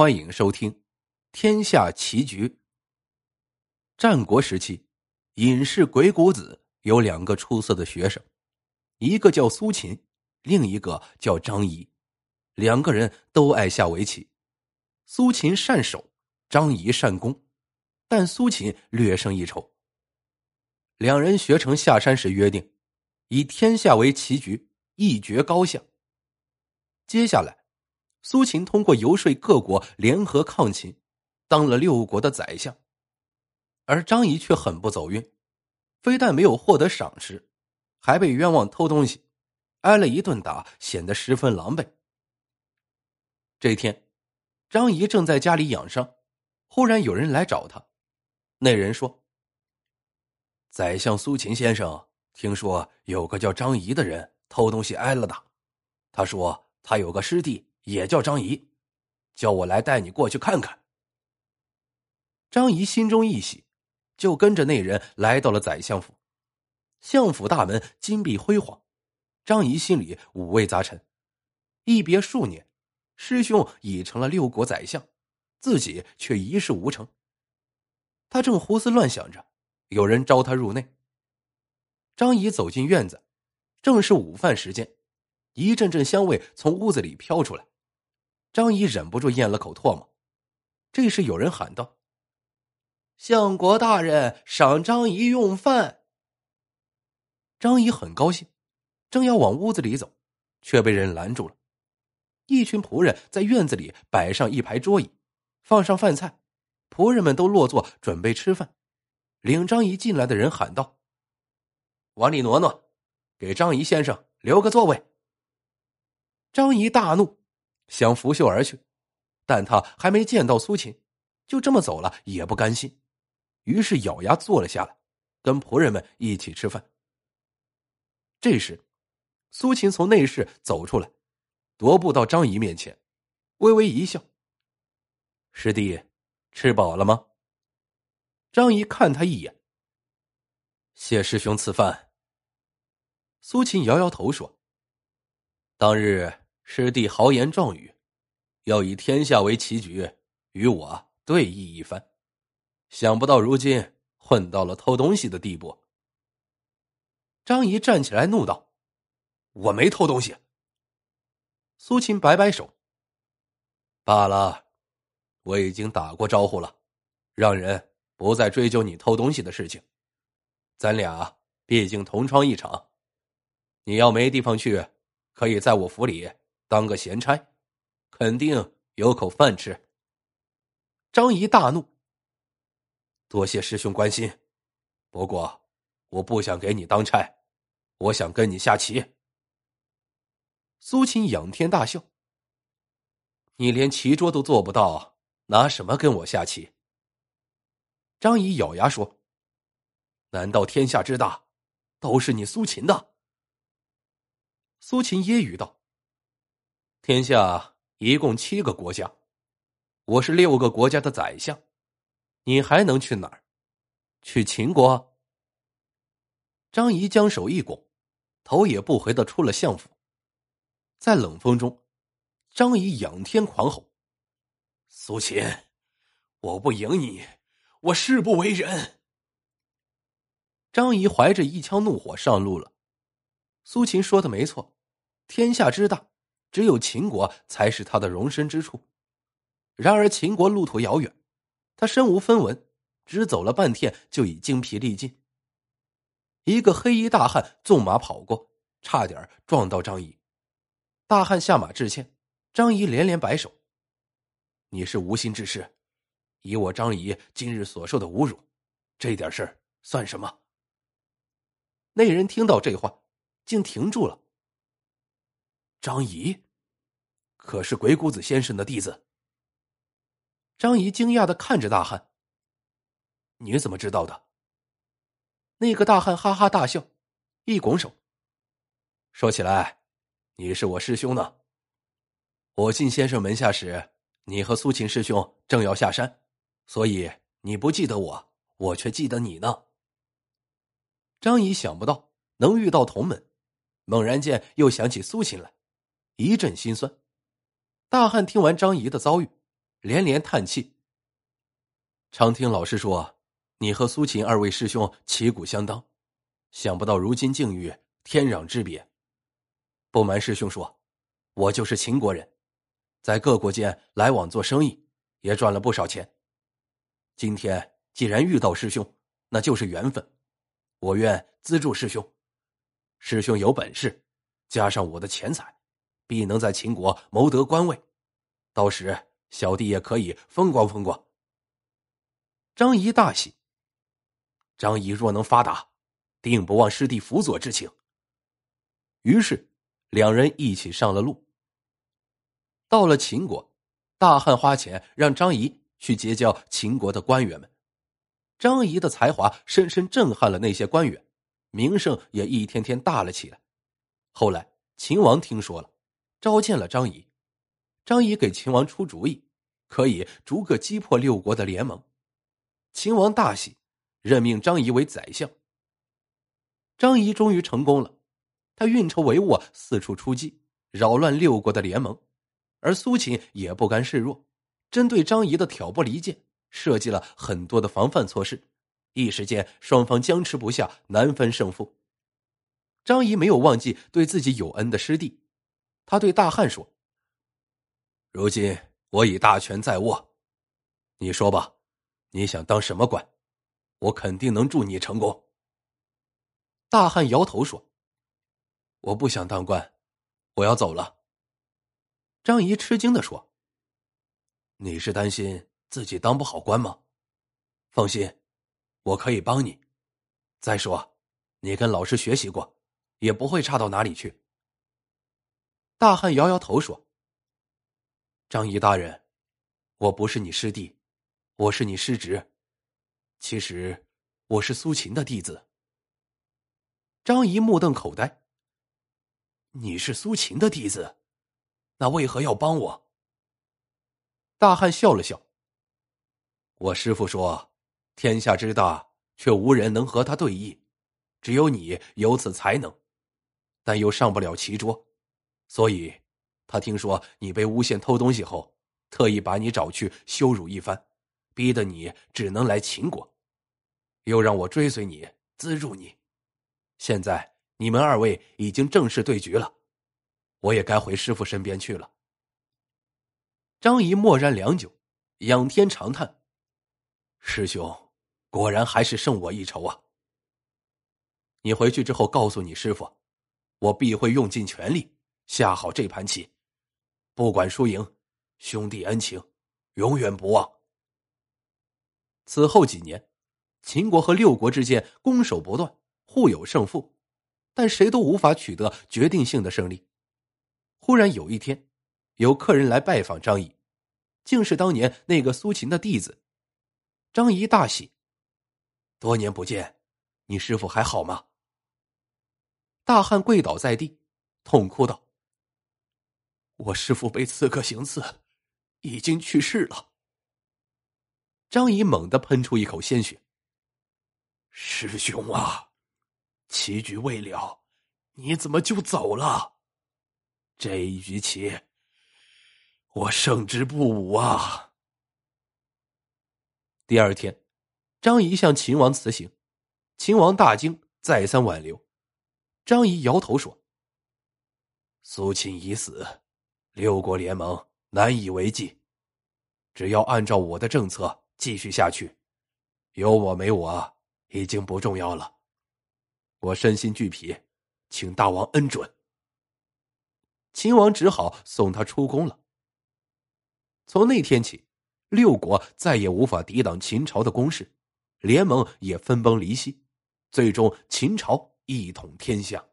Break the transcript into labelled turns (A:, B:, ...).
A: 欢迎收听《天下棋局》。战国时期，隐士鬼谷子有两个出色的学生，一个叫苏秦，另一个叫张仪。两个人都爱下围棋，苏秦善守，张仪善攻，但苏秦略胜一筹。两人学成下山时约定，以天下为棋局，一决高下。接下来。苏秦通过游说各国联合抗秦，当了六国的宰相。而张仪却很不走运，非但没有获得赏识，还被冤枉偷东西，挨了一顿打，显得十分狼狈。这天，张仪正在家里养伤，忽然有人来找他。那人说：“宰相苏秦先生，听说有个叫张仪的人偷东西挨了打，他说他有个师弟。”也叫张仪，叫我来带你过去看看。张仪心中一喜，就跟着那人来到了宰相府。相府大门金碧辉煌，张仪心里五味杂陈。一别数年，师兄已成了六国宰相，自己却一事无成。他正胡思乱想着，有人招他入内。张仪走进院子，正是午饭时间，一阵阵香味从屋子里飘出来。张仪忍不住咽了口唾沫，这时有人喊道：“相国大人，赏张仪用饭。”张仪很高兴，正要往屋子里走，却被人拦住了。一群仆人在院子里摆上一排桌椅，放上饭菜，仆人们都落座准备吃饭。领张仪进来的人喊道：“往里挪挪，给张仪先生留个座位。”张仪大怒。想拂袖而去，但他还没见到苏秦，就这么走了也不甘心，于是咬牙坐了下来，跟仆人们一起吃饭。这时，苏秦从内室走出来，踱步到张仪面前，微微一笑：“师弟，吃饱了吗？”张仪看他一眼：“谢师兄赐饭。”苏秦摇摇头说：“当日。”师弟豪言壮语，要以天下为棋局，与我对弈一番。想不到如今混到了偷东西的地步。张仪站起来怒道：“我没偷东西。”苏秦摆摆手：“罢了，我已经打过招呼了，让人不再追究你偷东西的事情。咱俩毕竟同窗一场，你要没地方去，可以在我府里。”当个闲差，肯定有口饭吃。张仪大怒，多谢师兄关心，不过我不想给你当差，我想跟你下棋。苏秦仰天大笑：“你连棋桌都做不到，拿什么跟我下棋？”张仪咬牙说：“难道天下之大，都是你苏秦的？”苏秦揶揄道。天下一共七个国家，我是六个国家的宰相，你还能去哪儿？去秦国？张仪将手一拱，头也不回的出了相府。在冷风中，张仪仰天狂吼：“苏秦，我不赢你，我誓不为人！”张仪怀着一腔怒火上路了。苏秦说的没错，天下之大。只有秦国才是他的容身之处，然而秦国路途遥远，他身无分文，只走了半天就已精疲力尽。一个黑衣大汉纵马跑过，差点撞到张仪。大汉下马致歉，张仪连连摆手：“你是无心之事，以我张仪今日所受的侮辱，这点事算什么？”那人听到这话，竟停住了。张仪，可是鬼谷子先生的弟子。张仪惊讶的看着大汉：“你怎么知道的？”那个大汉哈哈大笑，一拱手：“说起来，你是我师兄呢。我进先生门下时，你和苏秦师兄正要下山，所以你不记得我，我却记得你呢。”张仪想不到能遇到同门，猛然间又想起苏秦来。一阵心酸，大汉听完张仪的遭遇，连连叹气。常听老师说，你和苏秦二位师兄旗鼓相当，想不到如今境遇天壤之别。不瞒师兄说，我就是秦国人，在各国间来往做生意，也赚了不少钱。今天既然遇到师兄，那就是缘分，我愿资助师兄。师兄有本事，加上我的钱财，必能在秦国谋得官位，到时小弟也可以风光风光。张仪大喜。张仪若能发达，定不忘师弟辅佐之情。于是，两人一起上了路。到了秦国，大汉花钱让张仪。去结交秦国的官员们，张仪的才华深深震撼了那些官员，名声也一天天大了起来。后来秦王听说了，召见了张仪，张仪给秦王出主意，可以逐个击破六国的联盟。秦王大喜，任命张仪为宰相。张仪终于成功了，他运筹帷幄，四处出击，扰乱六国的联盟，而苏秦也不甘示弱。针对张仪的挑拨离间，设计了很多的防范措施，一时间双方僵持不下，难分胜负。张仪没有忘记对自己有恩的师弟，他对大汉说：“如今我已大权在握，你说吧，你想当什么官？我肯定能助你成功。”大汉摇头说：“我不想当官，我要走了。”张仪吃惊的说。你是担心自己当不好官吗？放心，我可以帮你。再说，你跟老师学习过，也不会差到哪里去。大汉摇摇头说：“张仪大人，我不是你师弟，我是你师侄。其实我是苏秦的弟子。”张仪目瞪口呆：“你是苏秦的弟子，那为何要帮我？”大汉笑了笑。我师傅说：“天下之大，却无人能和他对弈，只有你有此才能，但又上不了棋桌，所以，他听说你被诬陷偷东西后，特意把你找去羞辱一番，逼得你只能来秦国，又让我追随你，资助你。现在你们二位已经正式对局了，我也该回师傅身边去了。”张仪默然良久，仰天长叹：“师兄，果然还是胜我一筹啊！你回去之后告诉你师傅，我必会用尽全力下好这盘棋，不管输赢，兄弟恩情永远不忘。”此后几年，秦国和六国之间攻守不断，互有胜负，但谁都无法取得决定性的胜利。忽然有一天。有客人来拜访张仪，竟是当年那个苏秦的弟子。张仪大喜，多年不见，你师傅还好吗？大汉跪倒在地，痛哭道：“我师傅被刺客行刺，已经去世了。”张仪猛地喷出一口鲜血：“师兄啊，棋局未了，你怎么就走了？这一局棋……”我胜之不武啊！第二天，张仪向秦王辞行，秦王大惊，再三挽留。张仪摇头说：“苏秦已死，六国联盟难以为继。只要按照我的政策继续下去，有我没我已经不重要了。我身心俱疲，请大王恩准。”秦王只好送他出宫了。从那天起，六国再也无法抵挡秦朝的攻势，联盟也分崩离析，最终秦朝一统天下。